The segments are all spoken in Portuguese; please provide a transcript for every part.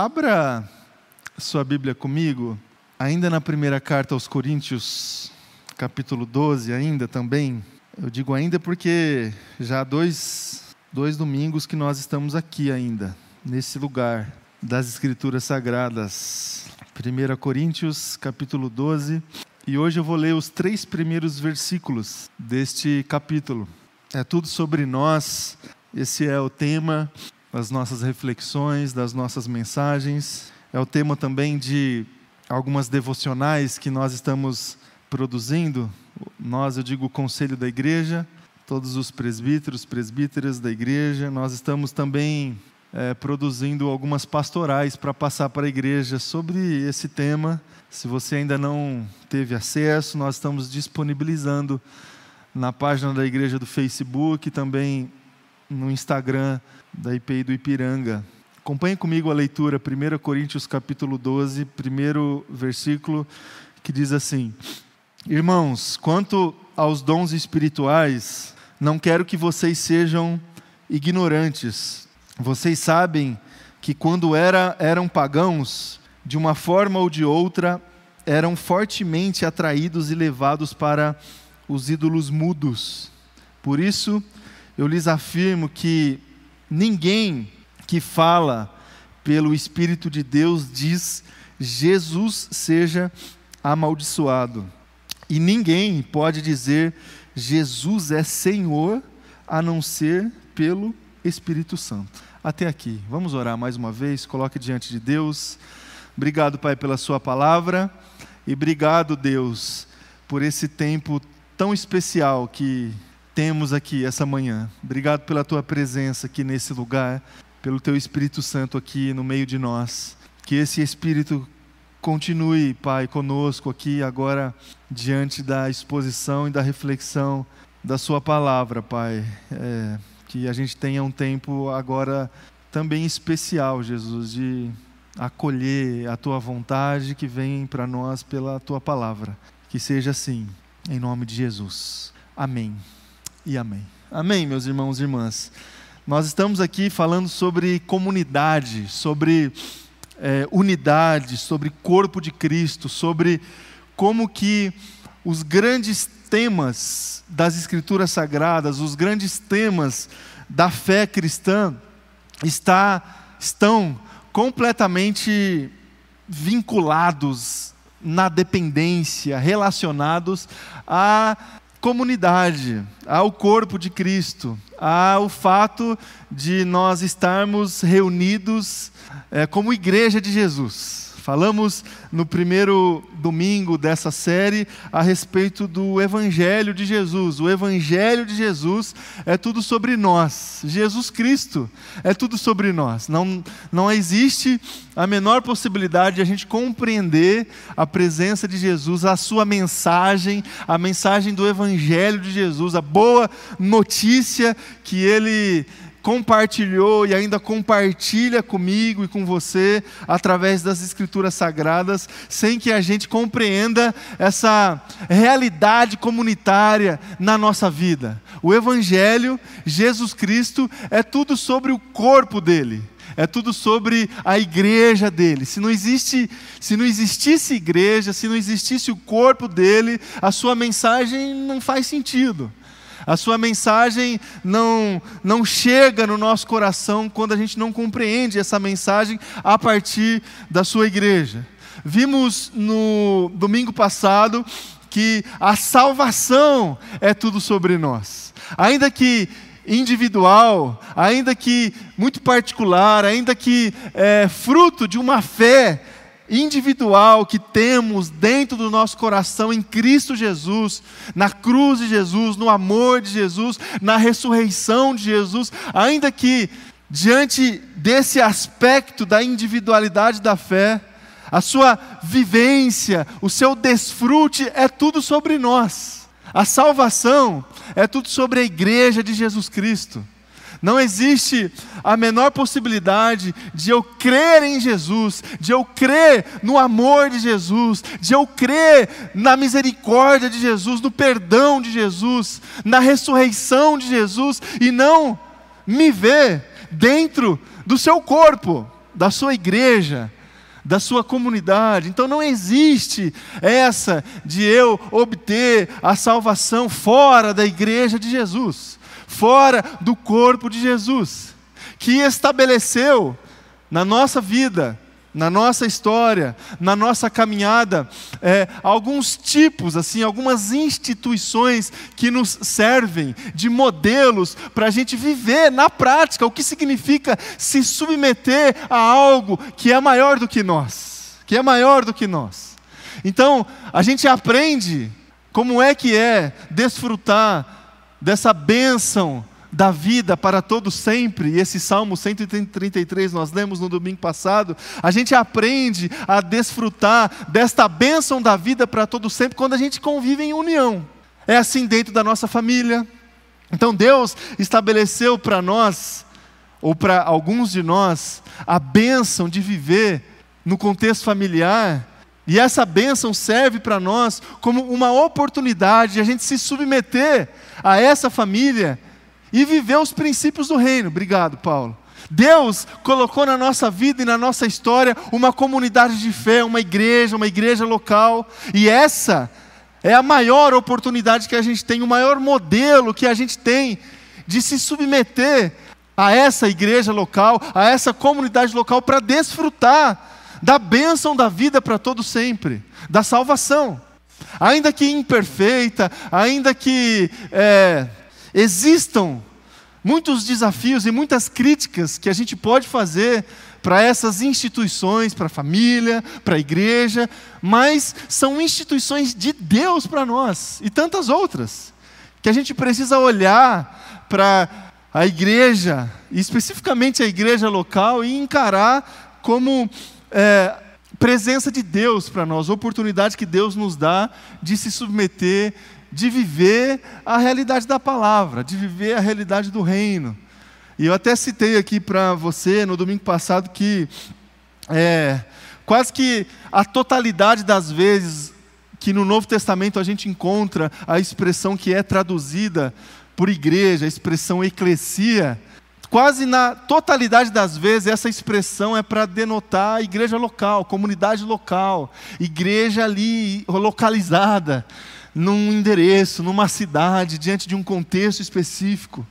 Abra sua Bíblia comigo, ainda na primeira carta aos Coríntios, capítulo 12, ainda também. Eu digo ainda porque já há dois, dois domingos que nós estamos aqui ainda, nesse lugar das Escrituras Sagradas. 1 Coríntios, capítulo 12. E hoje eu vou ler os três primeiros versículos deste capítulo. É tudo sobre nós, esse é o tema das nossas reflexões, das nossas mensagens. É o tema também de algumas devocionais que nós estamos produzindo. Nós, eu digo, o conselho da igreja, todos os presbíteros, presbíteras da igreja. Nós estamos também é, produzindo algumas pastorais para passar para a igreja sobre esse tema. Se você ainda não teve acesso, nós estamos disponibilizando na página da igreja do Facebook, também no Instagram da IPI do Ipiranga. Acompanhe comigo a leitura, 1 Coríntios capítulo 12, primeiro versículo, que diz assim: Irmãos, quanto aos dons espirituais, não quero que vocês sejam ignorantes. Vocês sabem que quando era, eram pagãos, de uma forma ou de outra, eram fortemente atraídos e levados para os ídolos mudos. Por isso, eu lhes afirmo que ninguém que fala pelo Espírito de Deus diz Jesus seja amaldiçoado. E ninguém pode dizer Jesus é Senhor a não ser pelo Espírito Santo. Até aqui. Vamos orar mais uma vez. Coloque diante de Deus. Obrigado, Pai, pela Sua palavra. E obrigado, Deus, por esse tempo tão especial que temos aqui essa manhã. Obrigado pela tua presença aqui nesse lugar, pelo teu Espírito Santo aqui no meio de nós. Que esse Espírito continue, Pai, conosco aqui agora, diante da exposição e da reflexão da Sua palavra, Pai. É, que a gente tenha um tempo agora também especial, Jesus, de acolher a Tua vontade que vem para nós pela Tua palavra. Que seja assim, em nome de Jesus. Amém e amém. Amém, meus irmãos e irmãs. Nós estamos aqui falando sobre comunidade, sobre é, unidade, sobre corpo de Cristo, sobre como que os grandes temas das Escrituras Sagradas, os grandes temas da fé cristã está, estão completamente vinculados na dependência, relacionados a comunidade, ao corpo de Cristo, ao fato de nós estarmos reunidos é, como igreja de Jesus. Falamos no primeiro domingo dessa série a respeito do Evangelho de Jesus. O Evangelho de Jesus é tudo sobre nós. Jesus Cristo é tudo sobre nós. Não, não existe a menor possibilidade de a gente compreender a presença de Jesus, a sua mensagem, a mensagem do Evangelho de Jesus, a boa notícia que ele compartilhou e ainda compartilha comigo e com você através das Escrituras Sagradas, sem que a gente compreenda essa realidade comunitária na nossa vida. O Evangelho, Jesus Cristo, é tudo sobre o corpo dele. É tudo sobre a igreja dele. Se não existe, se não existisse igreja, se não existisse o corpo dele, a sua mensagem não faz sentido. A sua mensagem não, não chega no nosso coração quando a gente não compreende essa mensagem a partir da sua igreja. Vimos no domingo passado que a salvação é tudo sobre nós. Ainda que individual, ainda que muito particular, ainda que é, fruto de uma fé individual que temos dentro do nosso coração em Cristo Jesus, na cruz de Jesus, no amor de Jesus, na ressurreição de Jesus, ainda que diante desse aspecto da individualidade da fé, a sua vivência, o seu desfrute é tudo sobre nós. A salvação é tudo sobre a igreja de Jesus Cristo. Não existe a menor possibilidade de eu crer em Jesus, de eu crer no amor de Jesus, de eu crer na misericórdia de Jesus, no perdão de Jesus, na ressurreição de Jesus e não me ver dentro do seu corpo, da sua igreja, da sua comunidade. Então não existe essa de eu obter a salvação fora da igreja de Jesus, fora do corpo de Jesus, que estabeleceu na nossa vida na nossa história, na nossa caminhada, é, alguns tipos, assim, algumas instituições que nos servem de modelos para a gente viver na prática o que significa se submeter a algo que é maior do que nós, que é maior do que nós. Então, a gente aprende como é que é desfrutar dessa bênção da vida para todo sempre, e esse Salmo 133 nós lemos no domingo passado, a gente aprende a desfrutar desta bênção da vida para todo sempre quando a gente convive em união. É assim dentro da nossa família. Então Deus estabeleceu para nós, ou para alguns de nós, a bênção de viver no contexto familiar, e essa bênção serve para nós como uma oportunidade de a gente se submeter a essa família e viver os princípios do reino. Obrigado, Paulo. Deus colocou na nossa vida e na nossa história uma comunidade de fé, uma igreja, uma igreja local, e essa é a maior oportunidade que a gente tem, o maior modelo que a gente tem de se submeter a essa igreja local, a essa comunidade local, para desfrutar da bênção da vida para todo sempre, da salvação. Ainda que imperfeita, ainda que é, existam muitos desafios e muitas críticas que a gente pode fazer para essas instituições, para a família, para a igreja, mas são instituições de Deus para nós e tantas outras, que a gente precisa olhar para a igreja, especificamente a igreja local, e encarar como é, presença de Deus para nós, oportunidade que Deus nos dá de se submeter de viver a realidade da palavra, de viver a realidade do reino. E eu até citei aqui para você no domingo passado que é, quase que a totalidade das vezes que no Novo Testamento a gente encontra a expressão que é traduzida por igreja, a expressão eclesia, quase na totalidade das vezes essa expressão é para denotar a igreja local, comunidade local, igreja ali localizada num endereço, numa cidade, diante de um contexto específico.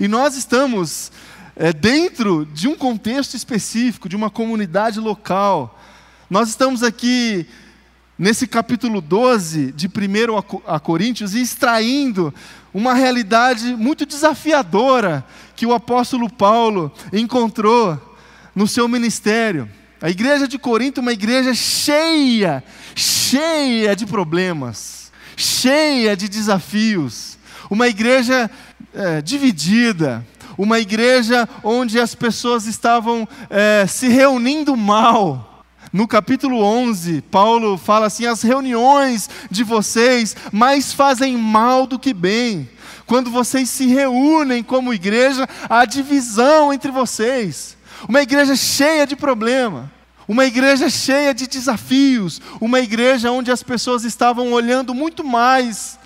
E nós estamos é, dentro de um contexto específico, de uma comunidade local. Nós estamos aqui nesse capítulo 12 de 1 a Coríntios extraindo uma realidade muito desafiadora que o apóstolo Paulo encontrou no seu ministério. A igreja de Corinto, uma igreja cheia, cheia de problemas cheia de desafios, uma igreja é, dividida, uma igreja onde as pessoas estavam é, se reunindo mal. No capítulo 11, Paulo fala assim: as reuniões de vocês mais fazem mal do que bem. Quando vocês se reúnem como igreja, há divisão entre vocês. Uma igreja cheia de problema. Uma igreja cheia de desafios, uma igreja onde as pessoas estavam olhando muito mais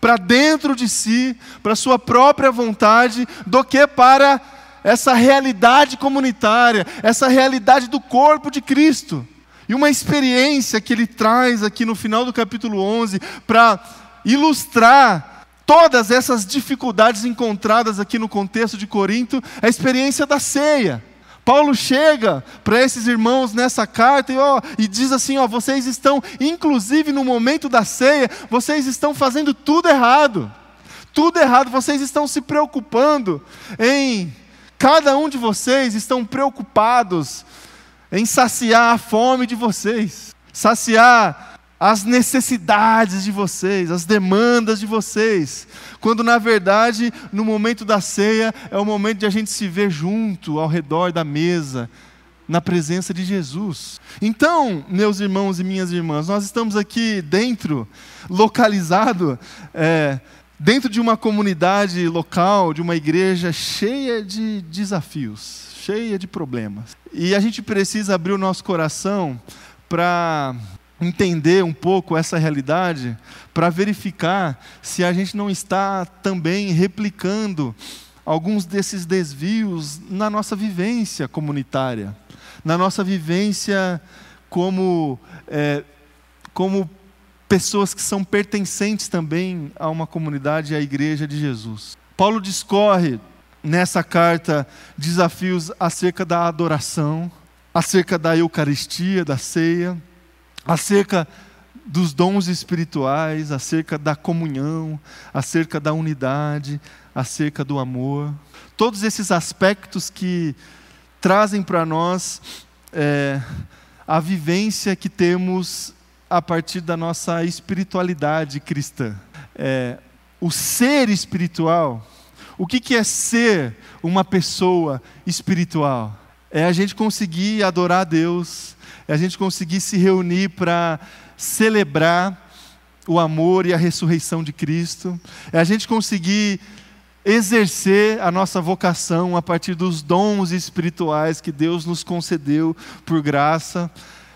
para dentro de si, para sua própria vontade, do que para essa realidade comunitária, essa realidade do corpo de Cristo. E uma experiência que ele traz aqui no final do capítulo 11 para ilustrar todas essas dificuldades encontradas aqui no contexto de Corinto, é a experiência da ceia. Paulo chega para esses irmãos nessa carta e, ó, e diz assim: ó, vocês estão, inclusive no momento da ceia, vocês estão fazendo tudo errado. Tudo errado, vocês estão se preocupando em. Cada um de vocês estão preocupados em saciar a fome de vocês, saciar as necessidades de vocês, as demandas de vocês, quando na verdade, no momento da ceia, é o momento de a gente se ver junto, ao redor da mesa, na presença de Jesus. Então, meus irmãos e minhas irmãs, nós estamos aqui dentro, localizado, é, dentro de uma comunidade local, de uma igreja cheia de desafios, cheia de problemas. E a gente precisa abrir o nosso coração para entender um pouco essa realidade para verificar se a gente não está também replicando alguns desses desvios na nossa vivência comunitária. na nossa vivência como, é, como pessoas que são pertencentes também a uma comunidade, à igreja de Jesus. Paulo discorre nessa carta desafios acerca da adoração, acerca da Eucaristia, da ceia, acerca dos dons espirituais, acerca da comunhão, acerca da unidade, acerca do amor. Todos esses aspectos que trazem para nós é, a vivência que temos a partir da nossa espiritualidade cristã. É, o ser espiritual, o que, que é ser uma pessoa espiritual? É a gente conseguir adorar a Deus, a gente conseguir se reunir para celebrar o amor e a ressurreição de Cristo, é a gente conseguir exercer a nossa vocação a partir dos dons espirituais que Deus nos concedeu por graça,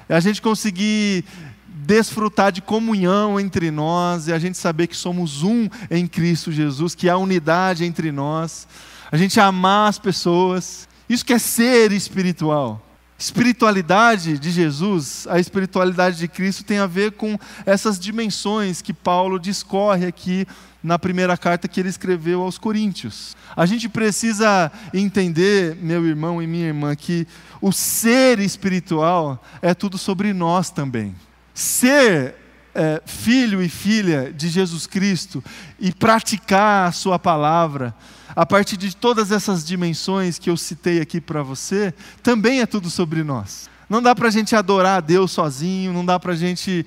é a gente conseguir desfrutar de comunhão entre nós, é a gente saber que somos um em Cristo Jesus, que há unidade entre nós, a gente amar as pessoas, isso que é ser espiritual espiritualidade de Jesus, a espiritualidade de Cristo tem a ver com essas dimensões que Paulo discorre aqui na primeira carta que ele escreveu aos Coríntios. A gente precisa entender, meu irmão e minha irmã, que o ser espiritual é tudo sobre nós também. Ser é, filho e filha de Jesus Cristo e praticar a Sua palavra, a partir de todas essas dimensões que eu citei aqui para você, também é tudo sobre nós. Não dá para a gente adorar a Deus sozinho, não dá para a gente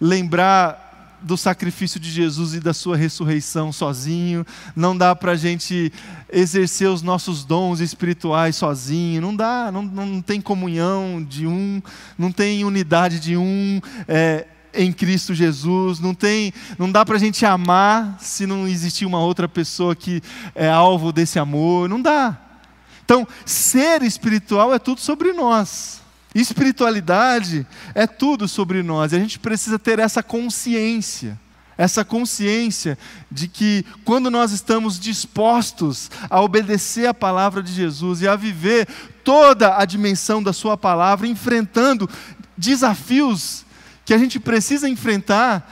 lembrar do sacrifício de Jesus e da sua ressurreição sozinho, não dá para a gente exercer os nossos dons espirituais sozinho, não dá, não, não tem comunhão de um, não tem unidade de um, é, em Cristo Jesus, não tem, não dá para a gente amar se não existir uma outra pessoa que é alvo desse amor, não dá. Então, ser espiritual é tudo sobre nós. Espiritualidade é tudo sobre nós. E a gente precisa ter essa consciência, essa consciência de que quando nós estamos dispostos a obedecer a palavra de Jesus e a viver toda a dimensão da sua palavra, enfrentando desafios que a gente precisa enfrentar,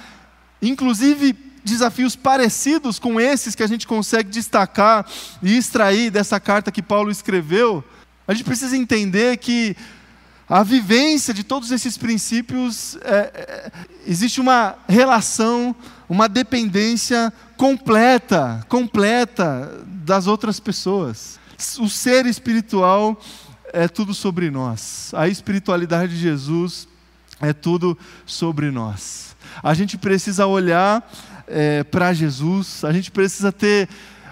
inclusive desafios parecidos com esses que a gente consegue destacar e extrair dessa carta que Paulo escreveu, a gente precisa entender que a vivência de todos esses princípios, é, é, existe uma relação, uma dependência completa, completa das outras pessoas. O ser espiritual é tudo sobre nós. A espiritualidade de Jesus é tudo sobre nós. A gente precisa olhar é, para Jesus, a gente precisa ter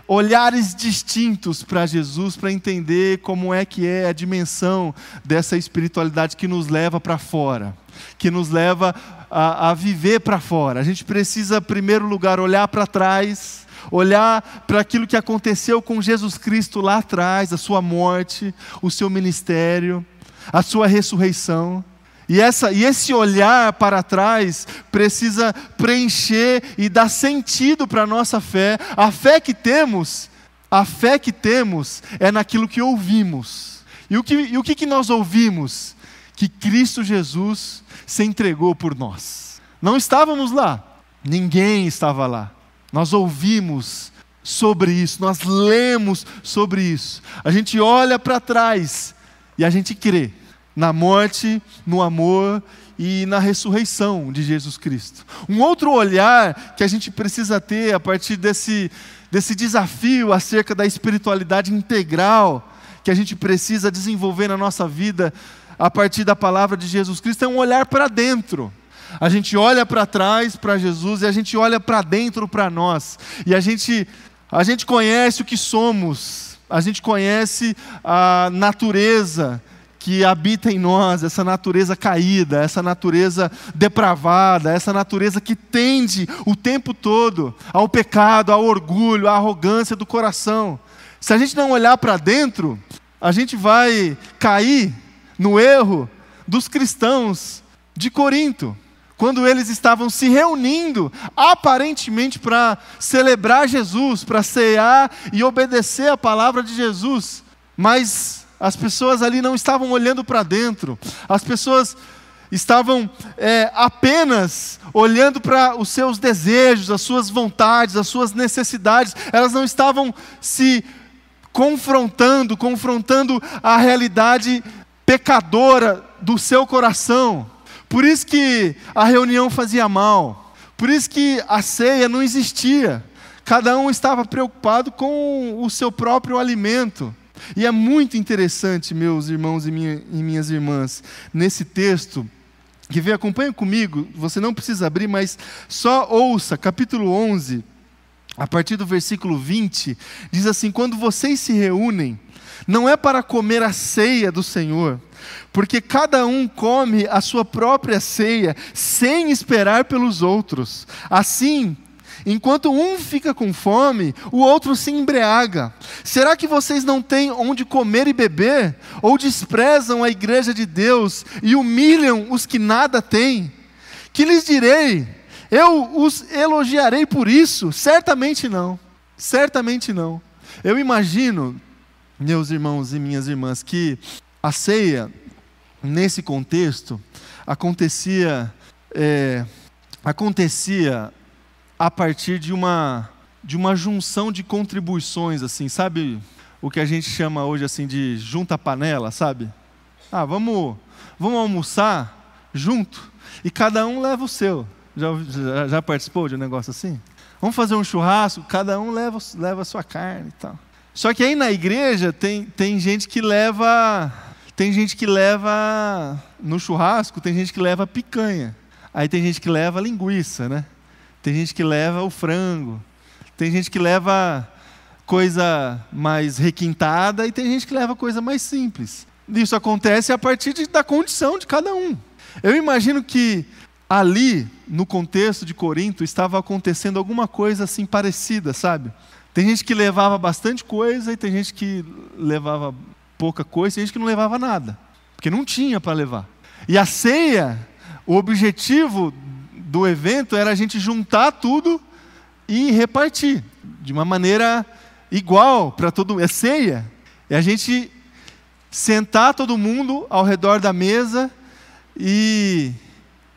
olhares distintos para Jesus para entender como é que é a dimensão dessa espiritualidade que nos leva para fora, que nos leva a, a viver para fora. A gente precisa, em primeiro lugar, olhar para trás, olhar para aquilo que aconteceu com Jesus Cristo lá atrás, a sua morte, o seu ministério, a sua ressurreição. E, essa, e esse olhar para trás precisa preencher e dar sentido para a nossa fé. A fé que temos, a fé que temos é naquilo que ouvimos. E o que, e o que, que nós ouvimos? Que Cristo Jesus se entregou por nós. Não estávamos lá, ninguém estava lá. Nós ouvimos sobre isso, nós lemos sobre isso. A gente olha para trás e a gente crê na morte, no amor e na ressurreição de Jesus Cristo. Um outro olhar que a gente precisa ter a partir desse, desse desafio acerca da espiritualidade integral que a gente precisa desenvolver na nossa vida a partir da palavra de Jesus Cristo é um olhar para dentro. A gente olha para trás para Jesus e a gente olha para dentro para nós. E a gente, a gente conhece o que somos, a gente conhece a natureza que habita em nós, essa natureza caída, essa natureza depravada, essa natureza que tende o tempo todo ao pecado, ao orgulho, à arrogância do coração. Se a gente não olhar para dentro, a gente vai cair no erro dos cristãos de Corinto, quando eles estavam se reunindo, aparentemente para celebrar Jesus, para cear e obedecer a palavra de Jesus, mas As pessoas ali não estavam olhando para dentro, as pessoas estavam é, apenas olhando para os seus desejos, as suas vontades, as suas necessidades, elas não estavam se confrontando, confrontando a realidade pecadora do seu coração. Por isso que a reunião fazia mal, por isso que a ceia não existia. Cada um estava preocupado com o seu próprio alimento. E é muito interessante, meus irmãos e, minha, e minhas irmãs, nesse texto, que vem, acompanha comigo, você não precisa abrir, mas só ouça, capítulo 11, a partir do versículo 20, diz assim: Quando vocês se reúnem, não é para comer a ceia do Senhor, porque cada um come a sua própria ceia, sem esperar pelos outros. Assim, Enquanto um fica com fome, o outro se embriaga. Será que vocês não têm onde comer e beber? Ou desprezam a igreja de Deus e humilham os que nada têm? Que lhes direi? Eu os elogiarei por isso? Certamente não. Certamente não. Eu imagino, meus irmãos e minhas irmãs, que a ceia, nesse contexto, acontecia. É, acontecia a partir de uma de uma junção de contribuições assim, sabe? O que a gente chama hoje assim de junta panela, sabe? Ah, vamos vamos almoçar junto e cada um leva o seu. Já, já, já participou de um negócio assim? Vamos fazer um churrasco, cada um leva, leva a sua carne e tal. Só que aí na igreja tem, tem gente que leva. Tem gente que leva. No churrasco, tem gente que leva picanha. Aí tem gente que leva linguiça, né? Tem gente que leva o frango, tem gente que leva coisa mais requintada e tem gente que leva coisa mais simples. Isso acontece a partir de, da condição de cada um. Eu imagino que ali, no contexto de Corinto, estava acontecendo alguma coisa assim parecida, sabe? Tem gente que levava bastante coisa e tem gente que levava pouca coisa, tem gente que não levava nada, porque não tinha para levar. E a ceia, o objetivo do evento era a gente juntar tudo e repartir de uma maneira igual para todo mundo. É ceia. É a gente sentar todo mundo ao redor da mesa e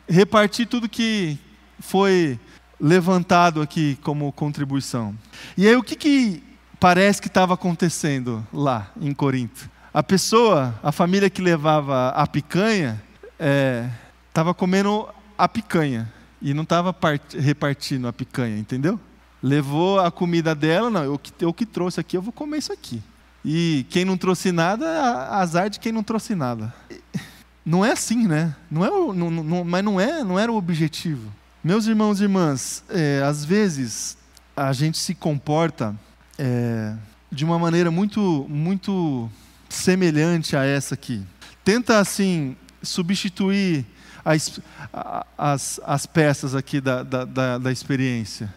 repartir tudo que foi levantado aqui como contribuição. E aí o que, que parece que estava acontecendo lá em Corinto? A pessoa, a família que levava a picanha, estava é, comendo a picanha e não estava repartindo a picanha, entendeu? Levou a comida dela, não, eu que, eu que trouxe aqui, eu vou comer isso aqui. E quem não trouxe nada, azar de quem não trouxe nada. Não é assim, né? Não é, não, não, mas não, é, não era o objetivo. Meus irmãos e irmãs, é, às vezes a gente se comporta é, de uma maneira muito, muito semelhante a essa aqui. Tenta, assim, substituir as, as, as peças aqui da, da, da, da experiência.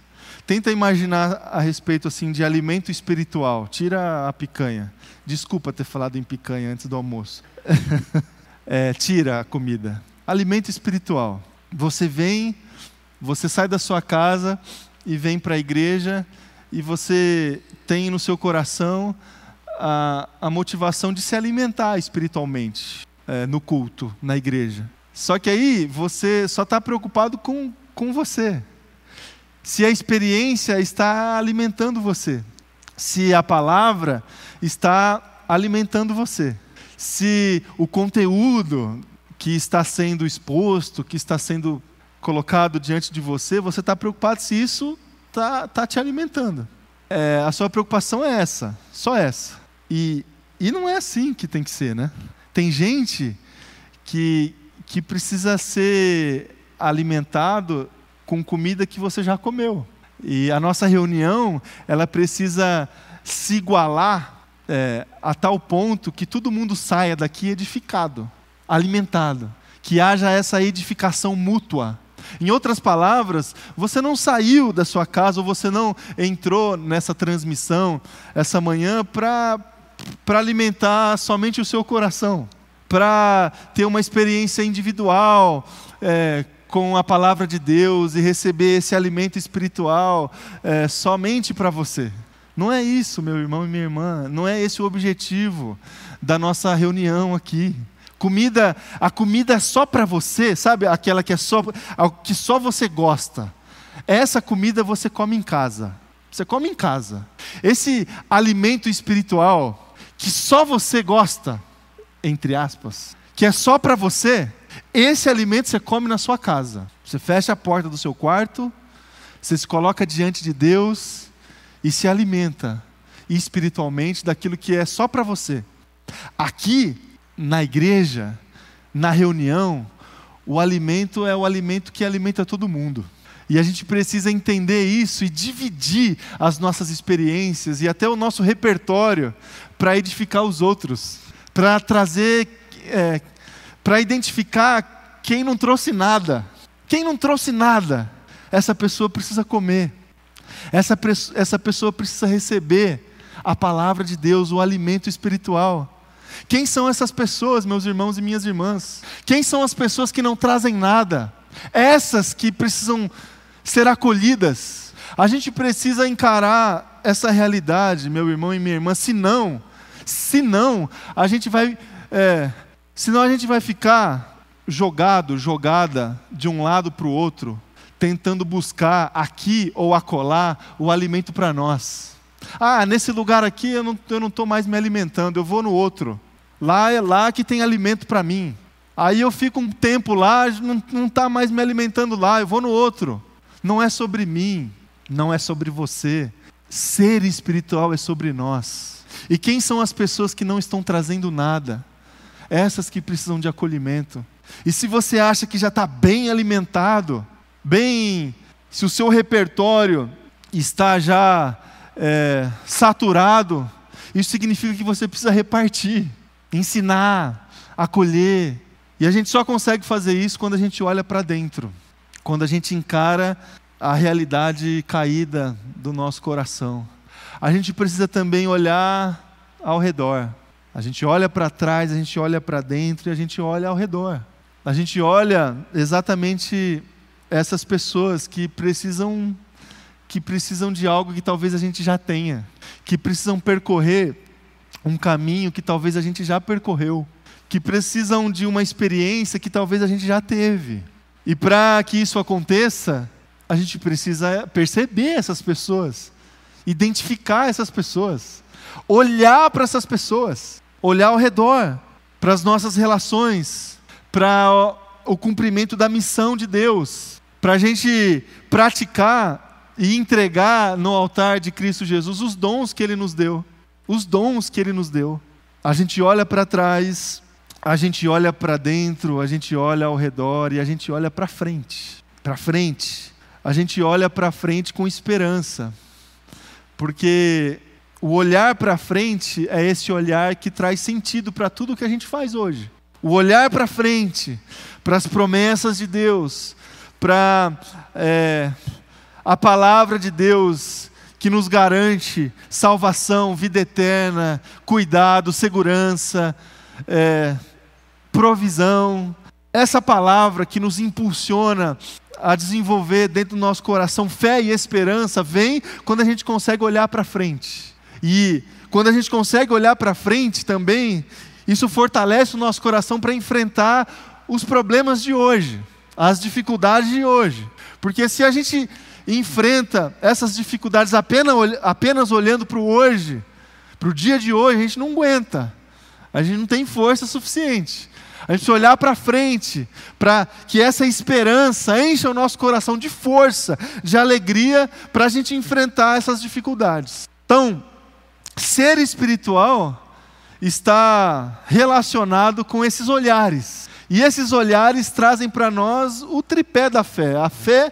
Tenta imaginar a respeito assim de alimento espiritual. Tira a picanha. Desculpa ter falado em picanha antes do almoço. é, tira a comida. Alimento espiritual. Você vem, você sai da sua casa e vem para a igreja e você tem no seu coração a, a motivação de se alimentar espiritualmente é, no culto, na igreja. Só que aí você só está preocupado com, com você. Se a experiência está alimentando você, se a palavra está alimentando você, se o conteúdo que está sendo exposto, que está sendo colocado diante de você, você está preocupado se isso está tá te alimentando. É, a sua preocupação é essa, só essa. E, e não é assim que tem que ser, né? Tem gente que, que precisa ser alimentado com comida que você já comeu. E a nossa reunião, ela precisa se igualar é, a tal ponto que todo mundo saia daqui edificado, alimentado, que haja essa edificação mútua. Em outras palavras, você não saiu da sua casa ou você não entrou nessa transmissão essa manhã para alimentar somente o seu coração para ter uma experiência individual é, com a palavra de Deus e receber esse alimento espiritual é, somente para você. Não é isso, meu irmão e minha irmã, não é esse o objetivo da nossa reunião aqui. Comida, a comida é só para você, sabe? Aquela que é só que só você gosta. Essa comida você come em casa. Você come em casa. Esse alimento espiritual que só você gosta, entre aspas, que é só para você, esse alimento você come na sua casa. Você fecha a porta do seu quarto, você se coloca diante de Deus e se alimenta espiritualmente daquilo que é só para você. Aqui, na igreja, na reunião, o alimento é o alimento que alimenta todo mundo. E a gente precisa entender isso e dividir as nossas experiências e até o nosso repertório para edificar os outros, para trazer, é, para identificar quem não trouxe nada. Quem não trouxe nada, essa pessoa precisa comer, essa, essa pessoa precisa receber a palavra de Deus, o alimento espiritual. Quem são essas pessoas, meus irmãos e minhas irmãs? Quem são as pessoas que não trazem nada? Essas que precisam ser acolhidas. A gente precisa encarar essa realidade, meu irmão e minha irmã, senão, senão a gente vai, é, senão a gente vai ficar jogado, jogada de um lado para o outro, tentando buscar aqui ou acolá o alimento para nós. Ah, nesse lugar aqui eu não estou mais me alimentando, eu vou no outro. Lá é lá que tem alimento para mim. Aí eu fico um tempo lá, não está mais me alimentando lá, eu vou no outro. Não é sobre mim, não é sobre você. Ser espiritual é sobre nós. E quem são as pessoas que não estão trazendo nada? Essas que precisam de acolhimento. E se você acha que já está bem alimentado, bem, se o seu repertório está já é, saturado, isso significa que você precisa repartir, ensinar, acolher. E a gente só consegue fazer isso quando a gente olha para dentro, quando a gente encara a realidade caída do nosso coração. A gente precisa também olhar ao redor. A gente olha para trás, a gente olha para dentro e a gente olha ao redor. A gente olha exatamente essas pessoas que precisam que precisam de algo que talvez a gente já tenha, que precisam percorrer um caminho que talvez a gente já percorreu, que precisam de uma experiência que talvez a gente já teve. E para que isso aconteça, a gente precisa perceber essas pessoas, identificar essas pessoas, olhar para essas pessoas, olhar ao redor, para as nossas relações, para o cumprimento da missão de Deus, para a gente praticar e entregar no altar de Cristo Jesus os dons que Ele nos deu. Os dons que Ele nos deu. A gente olha para trás, a gente olha para dentro, a gente olha ao redor e a gente olha para frente. Para frente. A gente olha para frente com esperança. Porque o olhar para frente é esse olhar que traz sentido para tudo que a gente faz hoje. O olhar para frente, para as promessas de Deus, para é, a palavra de Deus que nos garante salvação, vida eterna, cuidado, segurança, é, provisão. Essa palavra que nos impulsiona a desenvolver dentro do nosso coração fé e esperança vem quando a gente consegue olhar para frente. E quando a gente consegue olhar para frente também, isso fortalece o nosso coração para enfrentar os problemas de hoje, as dificuldades de hoje. Porque se a gente enfrenta essas dificuldades apenas, apenas olhando para o hoje, para o dia de hoje, a gente não aguenta. A gente não tem força suficiente. A gente olhar para frente, para que essa esperança encha o nosso coração de força, de alegria, para a gente enfrentar essas dificuldades. Então, ser espiritual está relacionado com esses olhares. E esses olhares trazem para nós o tripé da fé: a fé,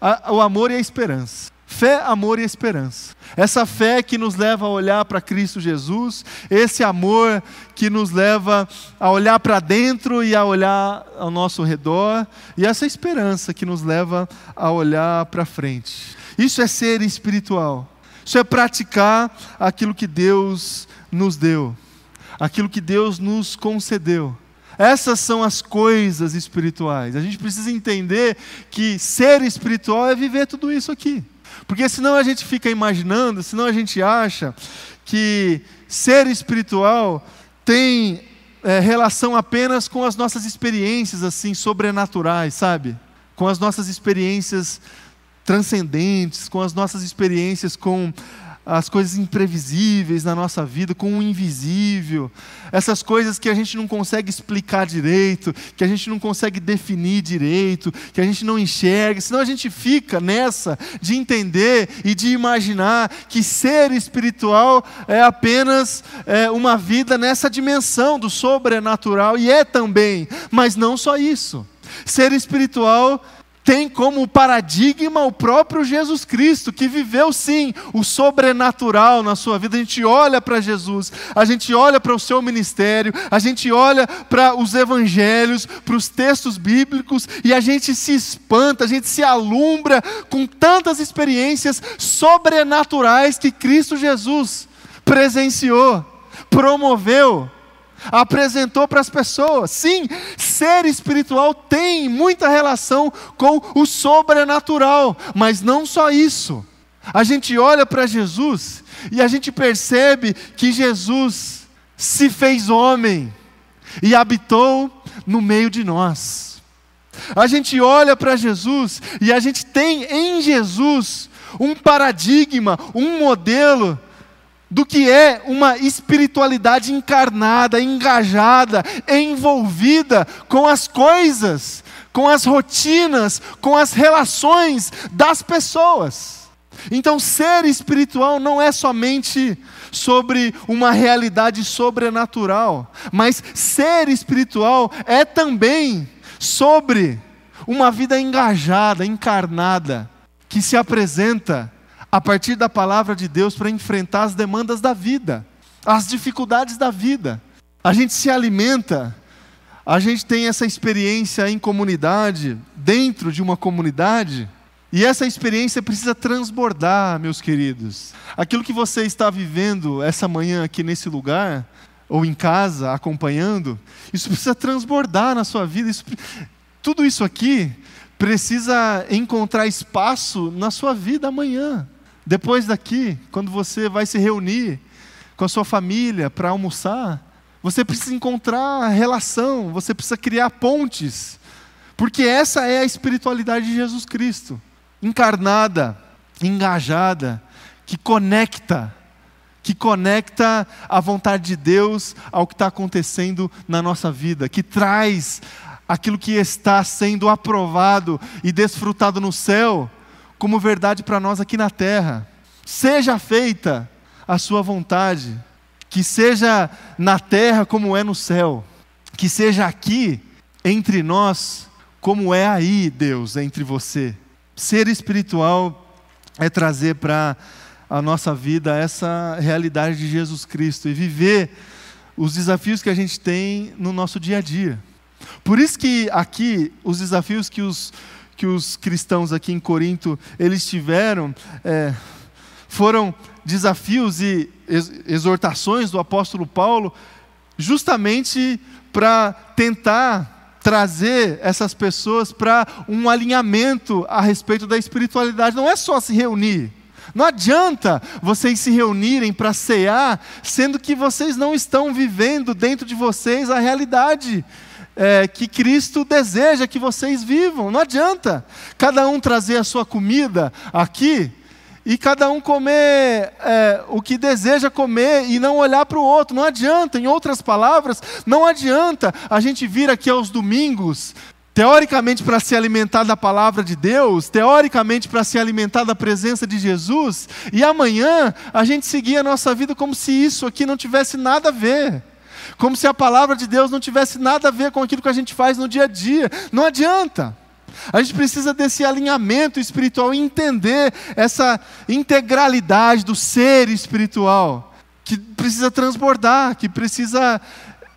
a, o amor e a esperança. Fé, amor e esperança. Essa fé que nos leva a olhar para Cristo Jesus, esse amor que nos leva a olhar para dentro e a olhar ao nosso redor, e essa esperança que nos leva a olhar para frente. Isso é ser espiritual. Isso é praticar aquilo que Deus nos deu, aquilo que Deus nos concedeu. Essas são as coisas espirituais. A gente precisa entender que ser espiritual é viver tudo isso aqui. Porque senão a gente fica imaginando, senão a gente acha que ser espiritual tem é, relação apenas com as nossas experiências assim sobrenaturais, sabe? Com as nossas experiências transcendentes, com as nossas experiências com as coisas imprevisíveis na nossa vida, com o invisível, essas coisas que a gente não consegue explicar direito, que a gente não consegue definir direito, que a gente não enxerga, senão a gente fica nessa de entender e de imaginar que ser espiritual é apenas é, uma vida nessa dimensão do sobrenatural, e é também, mas não só isso. Ser espiritual tem como paradigma o próprio Jesus Cristo, que viveu sim o sobrenatural na sua vida. A gente olha para Jesus, a gente olha para o seu ministério, a gente olha para os evangelhos, para os textos bíblicos e a gente se espanta, a gente se alumbra com tantas experiências sobrenaturais que Cristo Jesus presenciou, promoveu apresentou para as pessoas. Sim, ser espiritual tem muita relação com o sobrenatural, mas não só isso. A gente olha para Jesus e a gente percebe que Jesus se fez homem e habitou no meio de nós. A gente olha para Jesus e a gente tem em Jesus um paradigma, um modelo do que é uma espiritualidade encarnada, engajada, envolvida com as coisas, com as rotinas, com as relações das pessoas. Então, ser espiritual não é somente sobre uma realidade sobrenatural, mas ser espiritual é também sobre uma vida engajada, encarnada, que se apresenta a partir da palavra de Deus para enfrentar as demandas da vida, as dificuldades da vida. A gente se alimenta, a gente tem essa experiência em comunidade, dentro de uma comunidade, e essa experiência precisa transbordar, meus queridos. Aquilo que você está vivendo essa manhã aqui nesse lugar, ou em casa, acompanhando, isso precisa transbordar na sua vida. Isso, tudo isso aqui precisa encontrar espaço na sua vida amanhã. Depois daqui, quando você vai se reunir com a sua família para almoçar, você precisa encontrar relação, você precisa criar pontes, porque essa é a espiritualidade de Jesus Cristo, encarnada, engajada, que conecta, que conecta a vontade de Deus ao que está acontecendo na nossa vida, que traz aquilo que está sendo aprovado e desfrutado no céu como verdade para nós aqui na terra. Seja feita a sua vontade, que seja na terra como é no céu, que seja aqui entre nós como é aí, Deus, entre você. Ser espiritual é trazer para a nossa vida essa realidade de Jesus Cristo e viver os desafios que a gente tem no nosso dia a dia. Por isso que aqui os desafios que os que os cristãos aqui em Corinto eles tiveram é, foram desafios e exortações do apóstolo Paulo justamente para tentar trazer essas pessoas para um alinhamento a respeito da espiritualidade. Não é só se reunir. Não adianta vocês se reunirem para cear, sendo que vocês não estão vivendo dentro de vocês a realidade é, que Cristo deseja que vocês vivam. Não adianta cada um trazer a sua comida aqui e cada um comer é, o que deseja comer e não olhar para o outro. Não adianta, em outras palavras, não adianta a gente vir aqui aos domingos. Teoricamente, para se alimentar da palavra de Deus, teoricamente, para se alimentar da presença de Jesus, e amanhã a gente seguir a nossa vida como se isso aqui não tivesse nada a ver como se a palavra de Deus não tivesse nada a ver com aquilo que a gente faz no dia a dia. Não adianta. A gente precisa desse alinhamento espiritual e entender essa integralidade do ser espiritual, que precisa transbordar, que precisa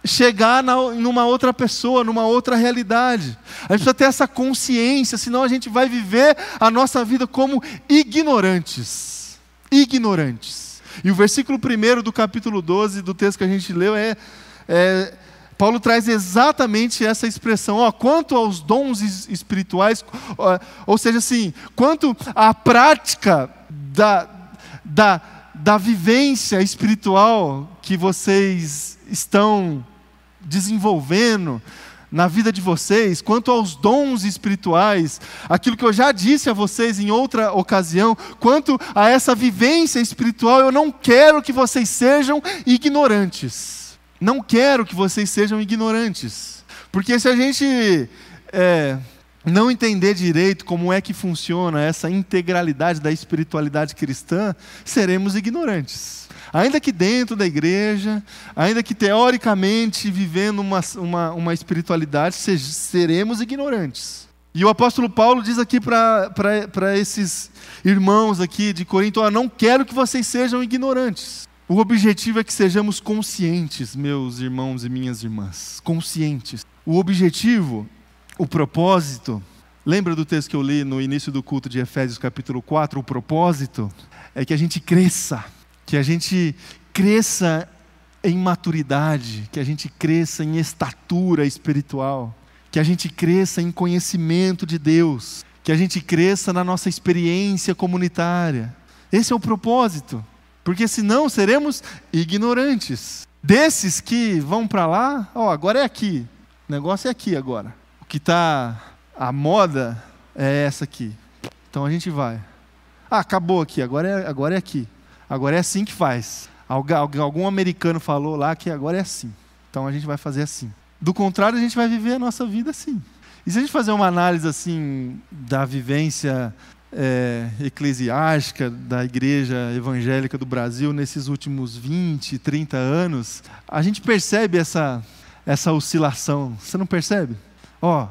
chegar na, numa outra pessoa, numa outra realidade. A gente precisa ter essa consciência, senão a gente vai viver a nossa vida como ignorantes. Ignorantes. E o versículo 1 do capítulo 12 do texto que a gente leu é é, Paulo traz exatamente essa expressão, ó, quanto aos dons espirituais, ó, ou seja, assim, quanto à prática da, da, da vivência espiritual que vocês estão desenvolvendo na vida de vocês, quanto aos dons espirituais, aquilo que eu já disse a vocês em outra ocasião, quanto a essa vivência espiritual, eu não quero que vocês sejam ignorantes. Não quero que vocês sejam ignorantes. Porque se a gente é, não entender direito como é que funciona essa integralidade da espiritualidade cristã, seremos ignorantes. Ainda que dentro da igreja, ainda que teoricamente vivendo uma, uma, uma espiritualidade, seremos ignorantes. E o apóstolo Paulo diz aqui para esses irmãos aqui de Corinto: oh, não quero que vocês sejam ignorantes. O objetivo é que sejamos conscientes, meus irmãos e minhas irmãs. Conscientes. O objetivo, o propósito, lembra do texto que eu li no início do culto de Efésios, capítulo 4? O propósito é que a gente cresça que a gente cresça em maturidade, que a gente cresça em estatura espiritual, que a gente cresça em conhecimento de Deus, que a gente cresça na nossa experiência comunitária. Esse é o propósito, porque senão seremos ignorantes. Desses que vão para lá, ó, agora é aqui, o negócio é aqui agora. O que está a moda é essa aqui. Então a gente vai. Ah, acabou aqui, agora é, agora é aqui. Agora é assim que faz. Algum americano falou lá que agora é assim. Então a gente vai fazer assim. Do contrário, a gente vai viver a nossa vida assim. E se a gente fazer uma análise assim da vivência é, eclesiástica da igreja evangélica do Brasil nesses últimos 20, 30 anos, a gente percebe essa, essa oscilação. Você não percebe? Ó,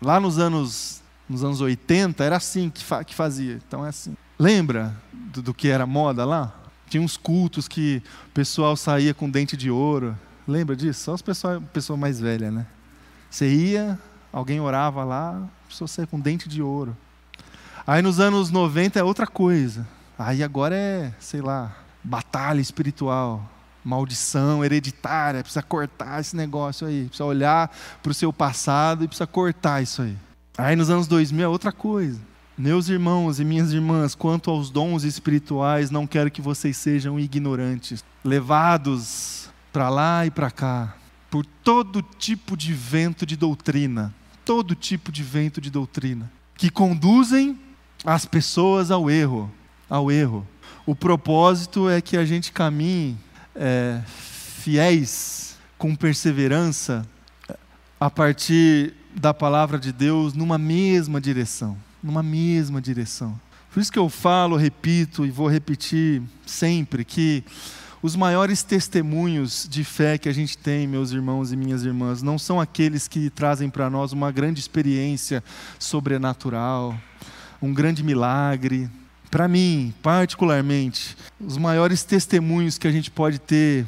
lá nos anos, nos anos 80 era assim que, fa que fazia. Então é assim. Lembra do, do que era moda lá? Tinha uns cultos que o pessoal saía com dente de ouro. Lembra disso? Só as pessoas pessoa mais velha, né? Você ia, alguém orava lá, a pessoa saía com dente de ouro. Aí nos anos 90 é outra coisa. Aí agora é, sei lá, batalha espiritual, maldição hereditária, precisa cortar esse negócio aí, precisa olhar para o seu passado e precisa cortar isso aí. Aí nos anos 2000 é outra coisa. Meus irmãos e minhas irmãs, quanto aos dons espirituais, não quero que vocês sejam ignorantes, levados para lá e para cá, por todo tipo de vento de doutrina, todo tipo de vento de doutrina, que conduzem as pessoas ao erro, ao erro. O propósito é que a gente caminhe é, fiéis, com perseverança, a partir da palavra de Deus, numa mesma direção numa mesma direção. Por isso que eu falo, repito e vou repetir sempre que os maiores testemunhos de fé que a gente tem, meus irmãos e minhas irmãs, não são aqueles que trazem para nós uma grande experiência sobrenatural, um grande milagre. Para mim, particularmente, os maiores testemunhos que a gente pode ter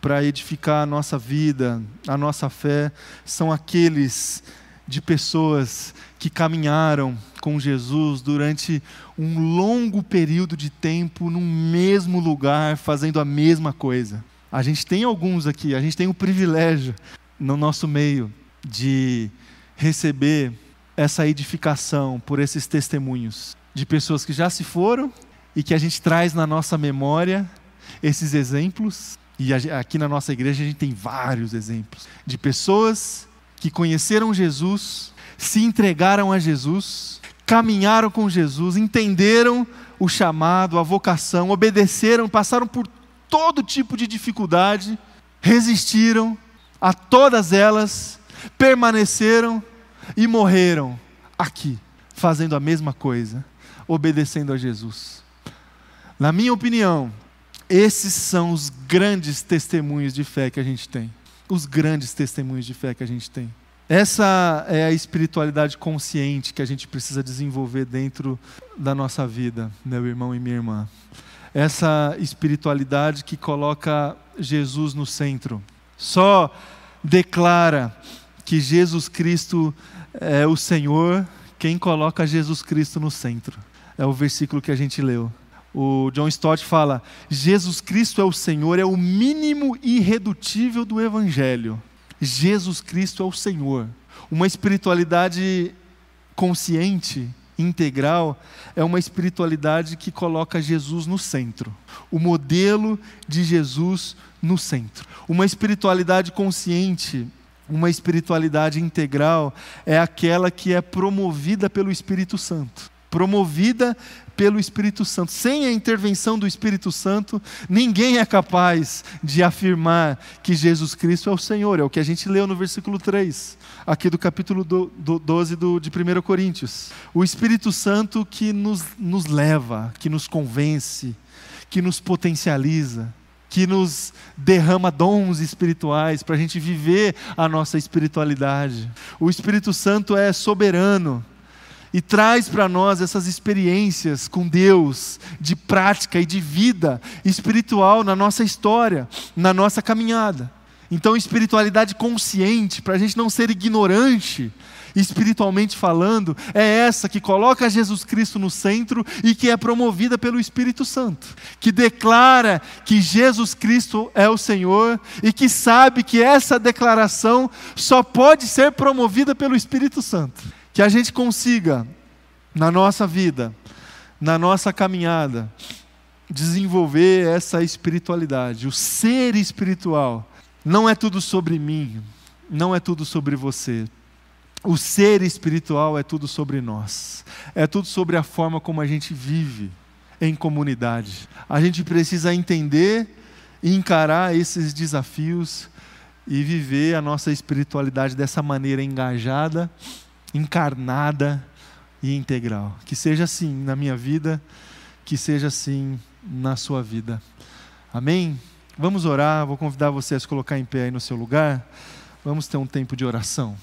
para edificar a nossa vida, a nossa fé, são aqueles de pessoas que caminharam com Jesus durante um longo período de tempo no mesmo lugar, fazendo a mesma coisa. A gente tem alguns aqui, a gente tem o privilégio no nosso meio de receber essa edificação por esses testemunhos de pessoas que já se foram e que a gente traz na nossa memória esses exemplos. E aqui na nossa igreja a gente tem vários exemplos de pessoas que conheceram Jesus, se entregaram a Jesus, caminharam com Jesus, entenderam o chamado, a vocação, obedeceram, passaram por todo tipo de dificuldade, resistiram a todas elas, permaneceram e morreram aqui, fazendo a mesma coisa, obedecendo a Jesus. Na minha opinião, esses são os grandes testemunhos de fé que a gente tem. Os grandes testemunhos de fé que a gente tem. Essa é a espiritualidade consciente que a gente precisa desenvolver dentro da nossa vida, meu irmão e minha irmã. Essa espiritualidade que coloca Jesus no centro. Só declara que Jesus Cristo é o Senhor quem coloca Jesus Cristo no centro. É o versículo que a gente leu. O John Stott fala: Jesus Cristo é o Senhor, é o mínimo irredutível do Evangelho. Jesus Cristo é o Senhor. Uma espiritualidade consciente integral é uma espiritualidade que coloca Jesus no centro, o modelo de Jesus no centro. Uma espiritualidade consciente, uma espiritualidade integral é aquela que é promovida pelo Espírito Santo. Promovida pelo Espírito Santo. Sem a intervenção do Espírito Santo, ninguém é capaz de afirmar que Jesus Cristo é o Senhor. É o que a gente leu no versículo 3, aqui do capítulo do, do 12 do, de 1 Coríntios. O Espírito Santo que nos, nos leva, que nos convence, que nos potencializa que nos derrama dons espirituais para a gente viver a nossa espiritualidade. O Espírito Santo é soberano, e traz para nós essas experiências com Deus, de prática e de vida espiritual na nossa história, na nossa caminhada. Então, espiritualidade consciente, para a gente não ser ignorante, espiritualmente falando, é essa que coloca Jesus Cristo no centro e que é promovida pelo Espírito Santo, que declara que Jesus Cristo é o Senhor e que sabe que essa declaração só pode ser promovida pelo Espírito Santo que a gente consiga, na nossa vida, na nossa caminhada, desenvolver essa espiritualidade. O ser espiritual não é tudo sobre mim, não é tudo sobre você. O ser espiritual é tudo sobre nós, é tudo sobre a forma como a gente vive em comunidade. A gente precisa entender e encarar esses desafios e viver a nossa espiritualidade dessa maneira engajada encarnada e integral. Que seja assim na minha vida, que seja assim na sua vida. Amém? Vamos orar, vou convidar você a se colocar em pé aí no seu lugar. Vamos ter um tempo de oração.